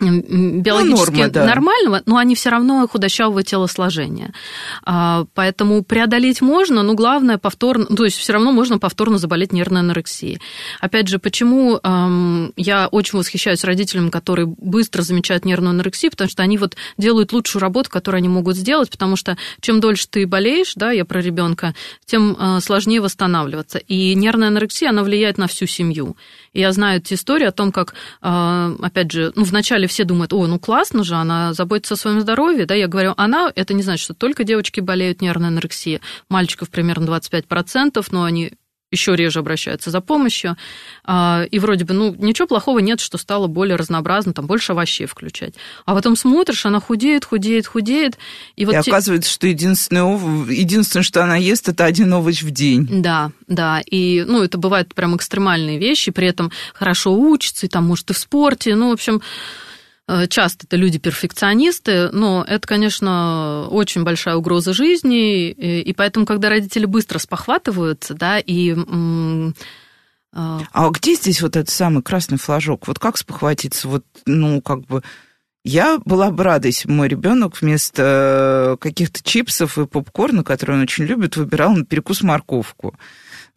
B: биологически ну, норма, да. нормального, но они все равно худощавого телосложения. А, поэтому преодолеть можно, но главное повторно, то есть все равно можно повторно заболеть нервной анорексией. Опять же, почему я очень восхищаюсь родителям, которые быстро замечают нервную анорексию, потому что они вот делают лучшую работу, которую они могут сделать, потому что чем дольше ты болеешь, да, я про ребенка, тем а, сложнее восстанавливаться. И нервная анорексия, она влияет на всю семью. И я знаю эти истории о том, как, а, опять же, ну, вначале все думают, о, ну классно же, она заботится о своем здоровье, да, я говорю, она, это не значит, что только девочки болеют нервной анорексией, мальчиков примерно 25%, но они еще реже обращаются за помощью. А, и вроде бы, ну, ничего плохого нет, что стало более разнообразно, там больше овощей включать. А потом смотришь, она худеет, худеет, худеет.
A: И, вот и те... оказывается, что единственное, единственное, что она ест, это один овощ в день.
B: Да, да. И, ну, это бывают прям экстремальные вещи, при этом хорошо учится, и там, может, и в спорте. Ну, в общем, часто это люди-перфекционисты, но это, конечно, очень большая угроза жизни, и поэтому, когда родители быстро спохватываются, да, и...
A: А, а где здесь вот этот самый красный флажок? Вот как спохватиться? Вот, ну, как бы... Я была бы рада, если бы мой ребенок вместо каких-то чипсов и попкорна, которые он очень любит, выбирал на перекус морковку.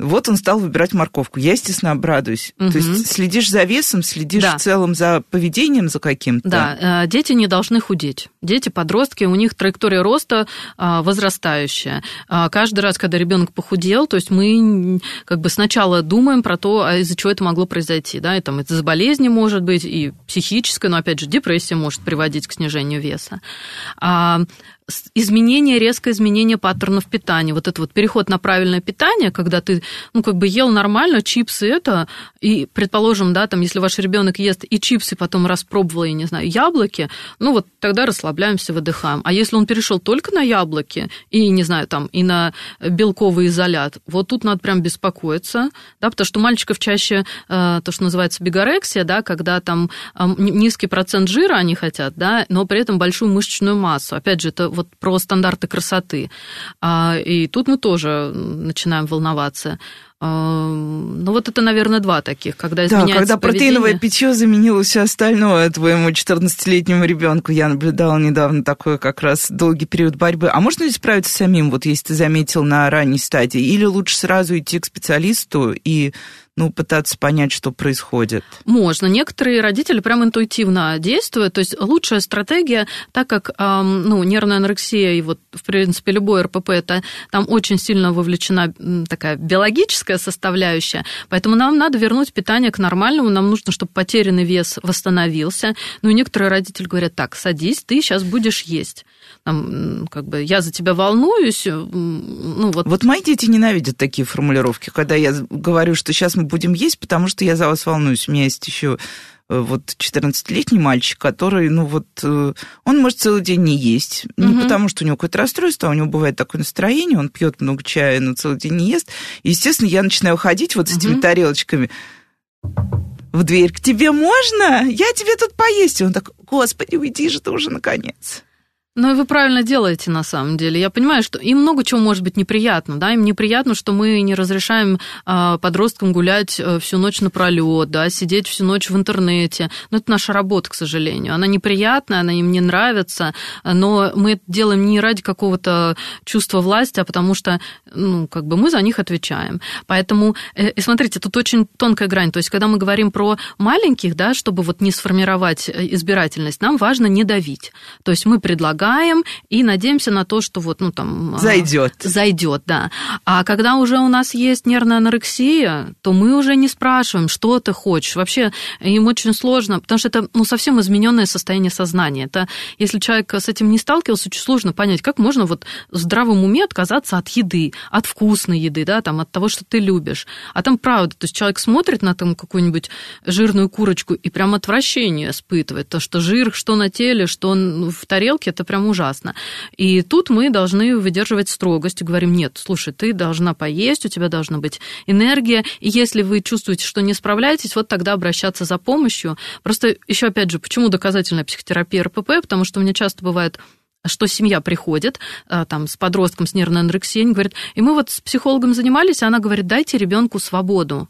A: Вот он стал выбирать морковку. Я, естественно, обрадуюсь. Угу. То есть следишь за весом, следишь да. в целом за поведением за каким-то.
B: Да, э, дети не должны худеть. Дети, подростки, у них траектория роста а, возрастающая. А, каждый раз, когда ребенок похудел, то есть мы как бы сначала думаем про то, а из-за чего это могло произойти. Да? И там из-за болезни может быть, и психическая, но опять же депрессия может приводить к снижению веса изменение, резкое изменение паттернов питания. Вот это вот переход на правильное питание, когда ты, ну, как бы ел нормально, чипсы это, и, предположим, да, там, если ваш ребенок ест и чипсы, потом распробовал, я не знаю, яблоки, ну, вот тогда расслабляемся, выдыхаем. А если он перешел только на яблоки и, не знаю, там, и на белковый изолят, вот тут надо прям беспокоиться, да, потому что у мальчиков чаще э, то, что называется бигорексия, да, когда там низкий процент жира они хотят, да, но при этом большую мышечную массу. Опять же, это вот про стандарты красоты. А, и тут мы тоже начинаем волноваться. А, ну, вот это, наверное, два таких, когда изменяется
A: Да, когда
B: поведение.
A: протеиновое питье заменило все остальное твоему 14-летнему ребенку. Я наблюдала недавно такой как раз долгий период борьбы. А можно ли справиться самим, вот если ты заметил на ранней стадии? Или лучше сразу идти к специалисту и ну, пытаться понять, что происходит?
B: Можно. Некоторые родители прям интуитивно действуют. То есть лучшая стратегия, так как ну, нервная анорексия и вот, в принципе, любой РПП, это там очень сильно вовлечена такая биологическая составляющая, поэтому нам надо вернуть питание к нормальному, нам нужно, чтобы потерянный вес восстановился. Ну и некоторые родители говорят, так, садись, ты сейчас будешь есть там, как бы, я за тебя волнуюсь. Ну,
A: вот. вот мои дети ненавидят такие формулировки, когда я говорю, что сейчас мы будем есть, потому что я за вас волнуюсь. У меня есть еще э, вот 14-летний мальчик, который, ну вот, э, он может целый день не есть. Не угу. потому, что у него какое-то расстройство, а у него бывает такое настроение, он пьет много чая, но целый день не ест. И, естественно, я начинаю ходить вот с этими угу. тарелочками в дверь. К тебе можно? Я тебе тут поесть. И он так, господи, уйди же ты уже наконец.
B: Ну и вы правильно делаете, на самом деле. Я понимаю, что им много чего может быть неприятно, да, им неприятно, что мы не разрешаем э, подросткам гулять э, всю ночь напролет, да, сидеть всю ночь в интернете. Но это наша работа, к сожалению. Она неприятная, она им не нравится, но мы это делаем не ради какого-то чувства власти, а потому что, ну, как бы мы за них отвечаем. Поэтому, э, и смотрите, тут очень тонкая грань. То есть, когда мы говорим про маленьких, да, чтобы вот не сформировать избирательность, нам важно не давить. То есть мы предлагаем предлагаем и надеемся на то, что вот, ну, там...
A: Зайдет.
B: А, Зайдет, да. А когда уже у нас есть нервная анорексия, то мы уже не спрашиваем, что ты хочешь. Вообще им очень сложно, потому что это, ну, совсем измененное состояние сознания. Это, если человек с этим не сталкивался, очень сложно понять, как можно вот в здравом уме отказаться от еды, от вкусной еды, да, там, от того, что ты любишь. А там правда, то есть человек смотрит на там какую-нибудь жирную курочку и прям отвращение испытывает. То, что жир, что на теле, что в тарелке, это прям ужасно. И тут мы должны выдерживать строгость и говорим, нет, слушай, ты должна поесть, у тебя должна быть энергия, и если вы чувствуете, что не справляетесь, вот тогда обращаться за помощью. Просто еще опять же, почему доказательная психотерапия РПП? Потому что у меня часто бывает что семья приходит а, там, с подростком с нервной анорексией, они говорят, и мы вот с психологом занимались, и она говорит, дайте ребенку свободу.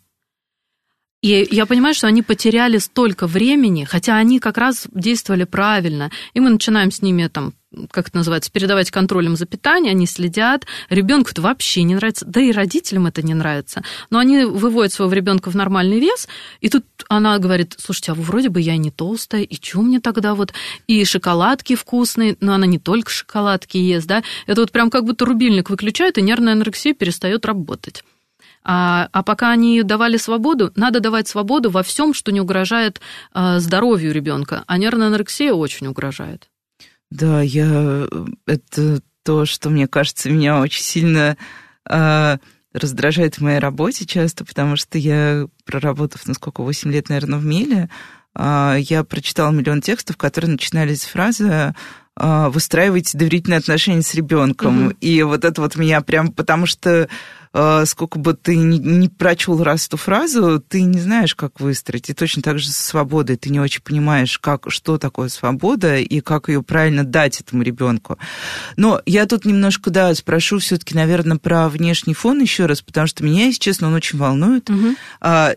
B: И я понимаю, что они потеряли столько времени, хотя они как раз действовали правильно. И мы начинаем с ними там как это называется, передавать контролем за питание, они следят. Ребенку это вообще не нравится, да и родителям это не нравится. Но они выводят своего ребенка в нормальный вес, и тут она говорит, слушайте, а вроде бы я не толстая, и что мне тогда вот? И шоколадки вкусные, но она не только шоколадки ест, да? Это вот прям как будто рубильник выключает, и нервная анорексия перестает работать. А, а пока они давали свободу, надо давать свободу во всем, что не угрожает а, здоровью ребенка. А нервная анорексия очень угрожает.
A: Да, я это то, что мне кажется, меня очень сильно а, раздражает в моей работе часто, потому что я, проработав, ну сколько, 8 лет, наверное, в Меле, а, я прочитала миллион текстов, которые начинались с фразы а, «выстраивайте доверительные отношения с ребенком». Угу. И вот это вот меня прям, потому что сколько бы ты не, прочел раз эту фразу, ты не знаешь, как выстроить. И точно так же со свободой. Ты не очень понимаешь, как, что такое свобода и как ее правильно дать этому ребенку. Но я тут немножко, да, спрошу все-таки, наверное, про внешний фон еще раз, потому что меня, если честно, он очень волнует. Угу.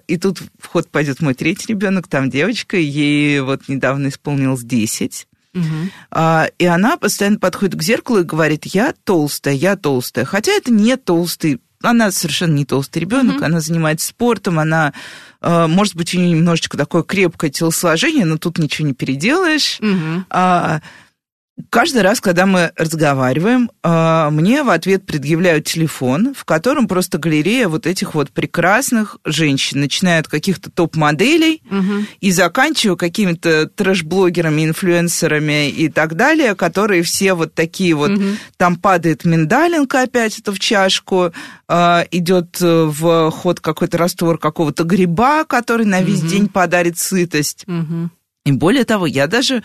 A: И тут в ход пойдет мой третий ребенок, там девочка, ей вот недавно исполнилось 10. Угу. А, и она постоянно подходит к зеркалу и говорит, я толстая, я толстая. Хотя это не толстый она совершенно не толстый ребенок, mm-hmm. она занимается спортом, она, э, может быть, у нее немножечко такое крепкое телосложение, но тут ничего не переделаешь. Mm-hmm. Каждый раз, когда мы разговариваем, а, мне в ответ предъявляют телефон, в котором просто галерея вот этих вот прекрасных женщин, начиная от каких-то топ-моделей угу. и заканчивая какими-то трэш-блогерами, инфлюенсерами и так далее, которые все вот такие вот, угу. там падает миндалинка опять это в чашку, а, идет э, в ход какой-то раствор какого-то гриба, который на весь угу. день подарит сытость. Угу. И более того, я даже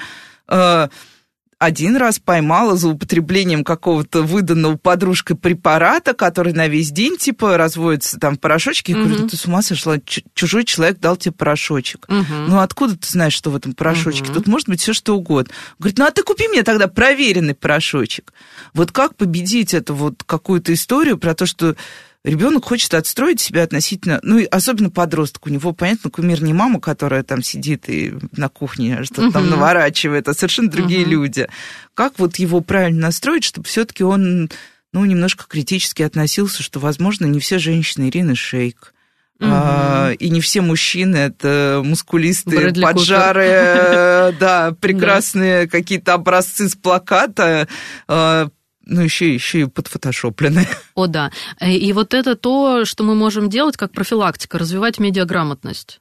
A: а, один раз поймала за употреблением какого-то выданного подружкой препарата, который на весь день, типа, разводится там в порошочке. Я угу. говорю, ты с ума сошла? чужой человек дал тебе порошочек. Угу. Ну, откуда ты знаешь, что в этом порошочке? Угу. Тут может быть все что угодно. Говорит, ну, а ты купи мне тогда проверенный порошочек. Вот как победить эту вот какую-то историю про то, что ребенок хочет отстроить себя относительно, ну, и особенно подросток, у него, понятно, кумир не мама, которая там сидит и на кухне что-то uh-huh. там наворачивает, а совершенно другие uh-huh. люди. Как вот его правильно настроить, чтобы все-таки он, ну, немножко критически относился, что, возможно, не все женщины Ирины Шейк, Угу. А, и не все мужчины это мускулистые, Брэдли поджарые, [laughs] да, прекрасные какие-то образцы с плаката, а, ну, еще, еще и подфотошоплены. [laughs]
B: О, да. И вот это то, что мы можем делать как профилактика, развивать медиаграмотность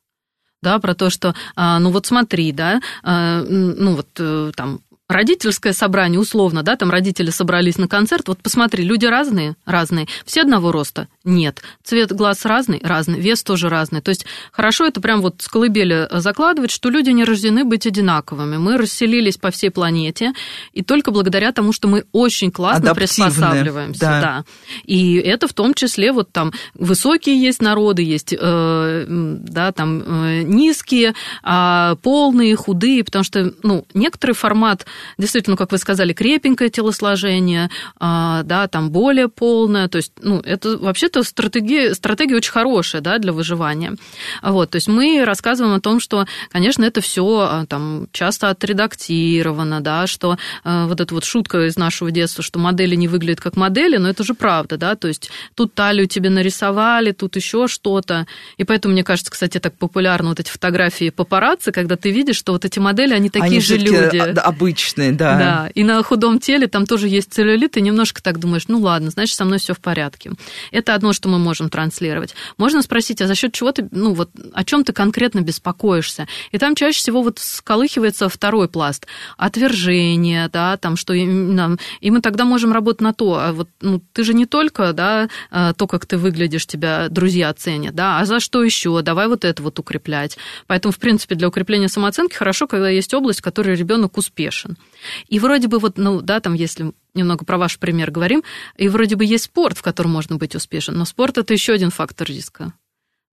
B: да, про то, что, а, ну вот смотри, да, а, ну вот э, там родительское собрание, условно, да, там родители собрались на концерт, вот посмотри, люди разные, разные, все одного роста? Нет. Цвет глаз разный? Разный. Вес тоже разный. То есть хорошо это прям вот с колыбели закладывать, что люди не рождены быть одинаковыми. Мы расселились по всей планете, и только благодаря тому, что мы очень классно приспосабливаемся. Да. да. И это в том числе вот там высокие есть народы, есть, э, да, там э, низкие, э, полные, худые, потому что, ну, некоторый формат действительно, как вы сказали, крепенькое телосложение, а, да, там более полное, то есть, ну, это вообще-то стратегия, стратегия очень хорошая, да, для выживания. Вот, то есть мы рассказываем о том, что, конечно, это все а, там часто отредактировано, да, что а, вот эта вот шутка из нашего детства, что модели не выглядят как модели, но это же правда, да, то есть тут талию тебе нарисовали, тут еще что-то, и поэтому, мне кажется, кстати, так популярны вот эти фотографии папарацци, когда ты видишь, что вот эти модели, они такие они же люди.
A: обычные обычные, да.
B: Да, и на худом теле там тоже есть целлюлит, и немножко так думаешь, ну ладно, значит, со мной все в порядке. Это одно, что мы можем транслировать. Можно спросить, а за счет чего ты, ну вот, о чем ты конкретно беспокоишься? И там чаще всего вот сколыхивается второй пласт. Отвержение, да, там, что. И мы тогда можем работать на то, а вот, ну, ты же не только, да, а, то, как ты выглядишь, тебя друзья ценят, да, а за что еще? Давай вот это вот укреплять. Поэтому, в принципе, для укрепления самооценки хорошо, когда есть область, в которой ребенок успешен. И вроде бы вот, ну да, там если немного про ваш пример говорим, и вроде бы есть спорт, в котором можно быть успешен, но спорт это еще один фактор риска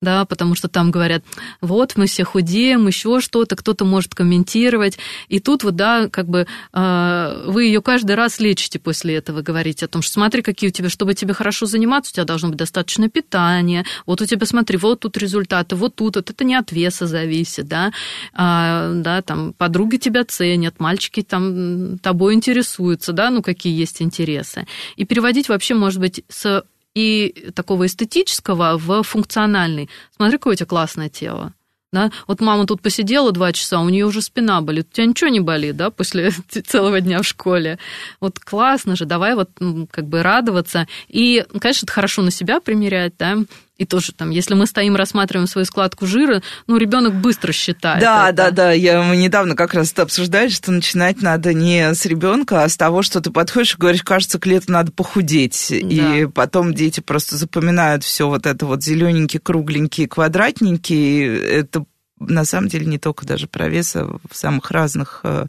B: да, потому что там говорят, вот, мы все худеем, еще что-то, кто-то может комментировать, и тут вот, да, как бы э, вы ее каждый раз лечите после этого, говорите о том, что смотри, какие у тебя, чтобы тебе хорошо заниматься, у тебя должно быть достаточно питания, вот у тебя, смотри, вот тут результаты, вот тут, вот это не от веса зависит, да, а, да, там, подруги тебя ценят, мальчики там тобой интересуются, да, ну, какие есть интересы, и переводить вообще, может быть, с и такого эстетического в функциональный. Смотри, какое у тебя классное тело. Да? Вот мама тут посидела два часа, у нее уже спина болит. У тебя ничего не болит, да, после [laughs] целого дня в школе. Вот классно же, давай вот как бы радоваться. И, конечно, это хорошо на себя примерять, да, и тоже там, если мы стоим, рассматриваем свою складку жира, ну, ребенок быстро считает.
A: Да, это. да, да. Я, мы недавно как раз это обсуждали, что начинать надо не с ребенка, а с того, что ты подходишь и говоришь, кажется, к лету надо похудеть. Да. И потом дети просто запоминают все вот это вот зелененькие, кругленькие, квадратненькие. Это на самом деле не только даже про вес, а в самых разных э,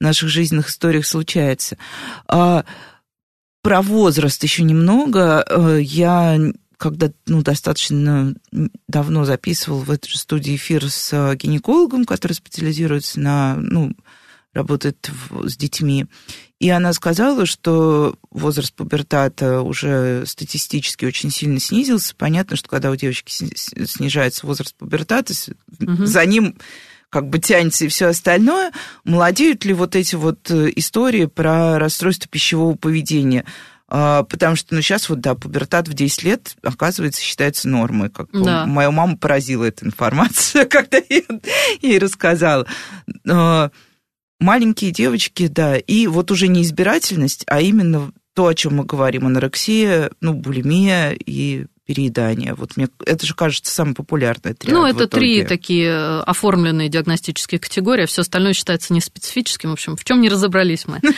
A: наших жизненных историях случается. А, про возраст еще немного. Э, я когда ну, достаточно давно записывал в этой же студии эфир с э, гинекологом, который специализируется на, ну, работает в, с детьми. И она сказала, что возраст пубертата уже статистически очень сильно снизился. Понятно, что когда у девочки снижается возраст пубертата, угу. за ним как бы тянется и все остальное. Молодеют ли вот эти вот э, истории про расстройство пищевого поведения? А, потому что, ну, сейчас вот, да, пубертат в 10 лет, оказывается, считается нормой. Как да. Мою маму поразила эта информация, [laughs] когда я ей рассказала. маленькие девочки, да, и вот уже не избирательность, а именно то, о чем мы говорим, анорексия, ну, булимия и переедания. Вот мне это же кажется самое популярное
B: триад. Ну, это три такие э, оформленные диагностические категории, а все остальное считается неспецифическим. В общем, в чем не разобрались мы. [laughs]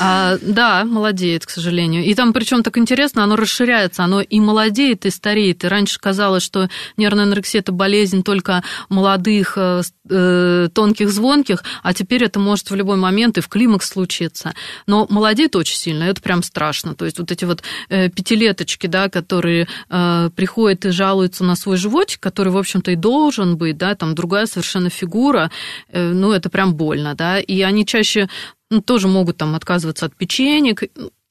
B: А, да, молодеет, к сожалению. И там, причем так интересно, оно расширяется, оно и молодеет, и стареет. И раньше казалось, что нервная анорексия это болезнь только молодых, э, э, тонких, звонких, а теперь это может в любой момент и в климакс случиться. Но молодеет очень сильно, это прям страшно. То есть вот эти вот пятилеточки, да, которые Э, приходит и жалуется на свой животик, который, в общем-то, и должен быть, да, там другая совершенно фигура, э, ну, это прям больно, да, и они чаще ну, тоже могут там отказываться от печенек,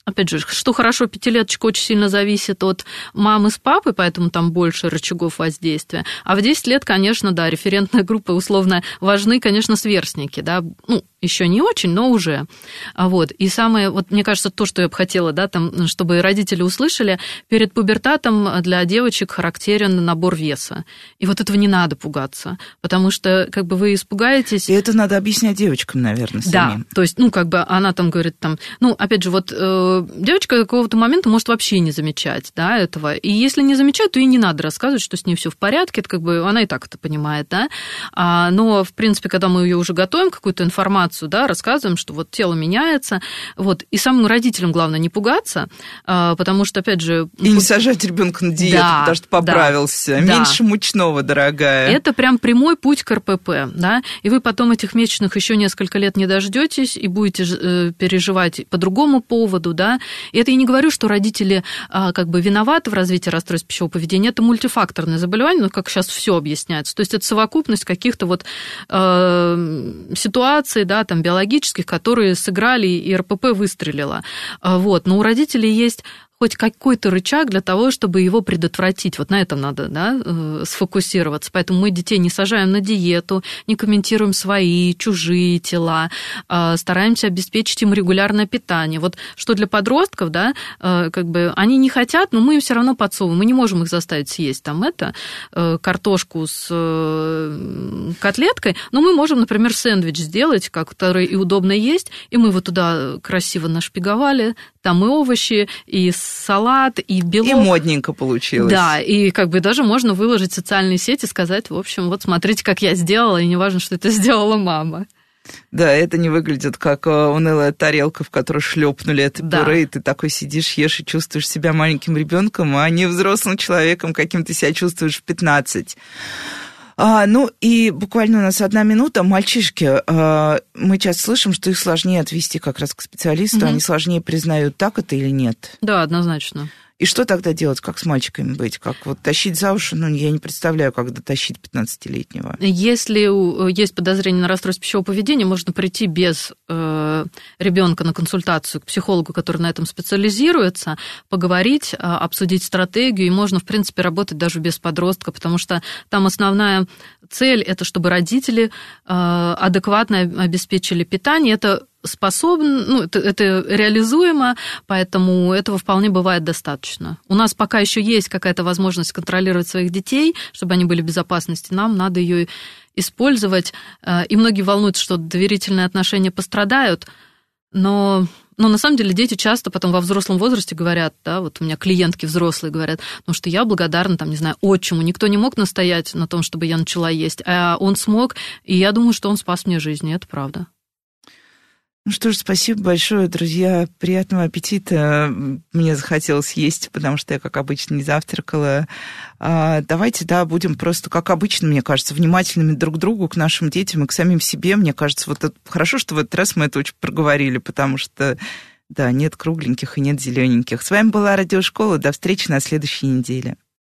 B: Опять же, что хорошо, пятилеточка очень сильно зависит от мамы с папой, поэтому там больше рычагов воздействия. А в 10 лет, конечно, да, референтная группа условно важны, конечно, сверстники, да, ну, еще не очень, но уже. А вот. И самое, вот мне кажется, то, что я бы хотела, да, там, чтобы родители услышали, перед пубертатом для девочек характерен набор веса. И вот этого не надо пугаться, потому что, как бы, вы испугаетесь...
A: И это надо объяснять девочкам, наверное,
B: самим. Да, то есть, ну, как бы, она там говорит, там, ну, опять же, вот девочка какого-то момента может вообще не замечать, да, этого. И если не замечает, то и не надо рассказывать, что с ней все в порядке, это как бы, она и так это понимает, да. А, но, в принципе, когда мы ее уже готовим, какую-то информацию, да, рассказываем, что вот тело меняется, вот, и самым родителям главное не пугаться, а, потому что, опять же...
A: И не сажать ребенка на диету, да, потому что поправился, да, меньше да. мучного, дорогая.
B: Это прям прямой путь к РПП, да, и вы потом этих месячных еще несколько лет не дождетесь и будете э, переживать по другому поводу, да, и это я не говорю, что родители а, как бы виноваты в развитии расстройств пищевого поведения, это мультифакторное заболевание, ну, как сейчас все объясняется, то есть это совокупность каких-то вот э, ситуаций, да, там, биологических, которые сыграли, и РПП выстрелила. Вот. Но у родителей есть хоть какой-то рычаг для того, чтобы его предотвратить. Вот на этом надо да, э, сфокусироваться. Поэтому мы детей не сажаем на диету, не комментируем свои, чужие тела, а стараемся обеспечить им регулярное питание. Вот что для подростков, да, э, как бы они не хотят, но мы им все равно подсовываем. Мы не можем их заставить съесть там это, э, картошку с котлеткой, но мы можем, например, сэндвич сделать, который и удобно есть, и мы его туда красиво нашпиговали, там и овощи, и салат, и белок. И
A: модненько получилось.
B: Да, и как бы даже можно выложить в социальные сети, сказать, в общем, вот смотрите, как я сделала, и не важно, что это [laughs] сделала мама.
A: Да, это не выглядит как э, унылая тарелка, в которой шлепнули это да. пюре, и ты такой сидишь, ешь и чувствуешь себя маленьким ребенком, а не взрослым человеком, каким ты себя чувствуешь в 15. А, ну и буквально у нас одна минута. Мальчишки, а, мы часто слышим, что их сложнее отвести как раз к специалисту, угу. они сложнее признают, так это или нет.
B: Да, однозначно.
A: И что тогда делать, как с мальчиками быть? Как вот тащить за уши? Ну, я не представляю, как дотащить 15-летнего.
B: Если есть подозрение на расстройство пищевого поведения, можно прийти без э, ребенка на консультацию к психологу, который на этом специализируется, поговорить, э, обсудить стратегию, и можно, в принципе, работать даже без подростка, потому что там основная цель – это чтобы родители э, адекватно обеспечили питание. Это способен, ну, это, это реализуемо, поэтому этого вполне бывает достаточно. У нас пока еще есть какая-то возможность контролировать своих детей, чтобы они были в безопасности, нам надо ее использовать. Э, и многие волнуются, что доверительные отношения пострадают, но, но на самом деле дети часто потом во взрослом возрасте говорят, да, вот у меня клиентки взрослые говорят, ну что я благодарна, там, не знаю, отчиму, никто не мог настоять на том, чтобы я начала есть, а он смог, и я думаю, что он спас мне жизнь, и это правда.
A: Ну что ж, спасибо большое, друзья. Приятного аппетита. Мне захотелось есть, потому что я, как обычно, не завтракала. А, давайте, да, будем просто, как обычно, мне кажется, внимательными друг к другу, к нашим детям и к самим себе. Мне кажется, вот это хорошо, что в этот раз мы это очень проговорили, потому что, да, нет кругленьких и нет зелененьких. С вами была Радиошкола. До встречи на следующей неделе.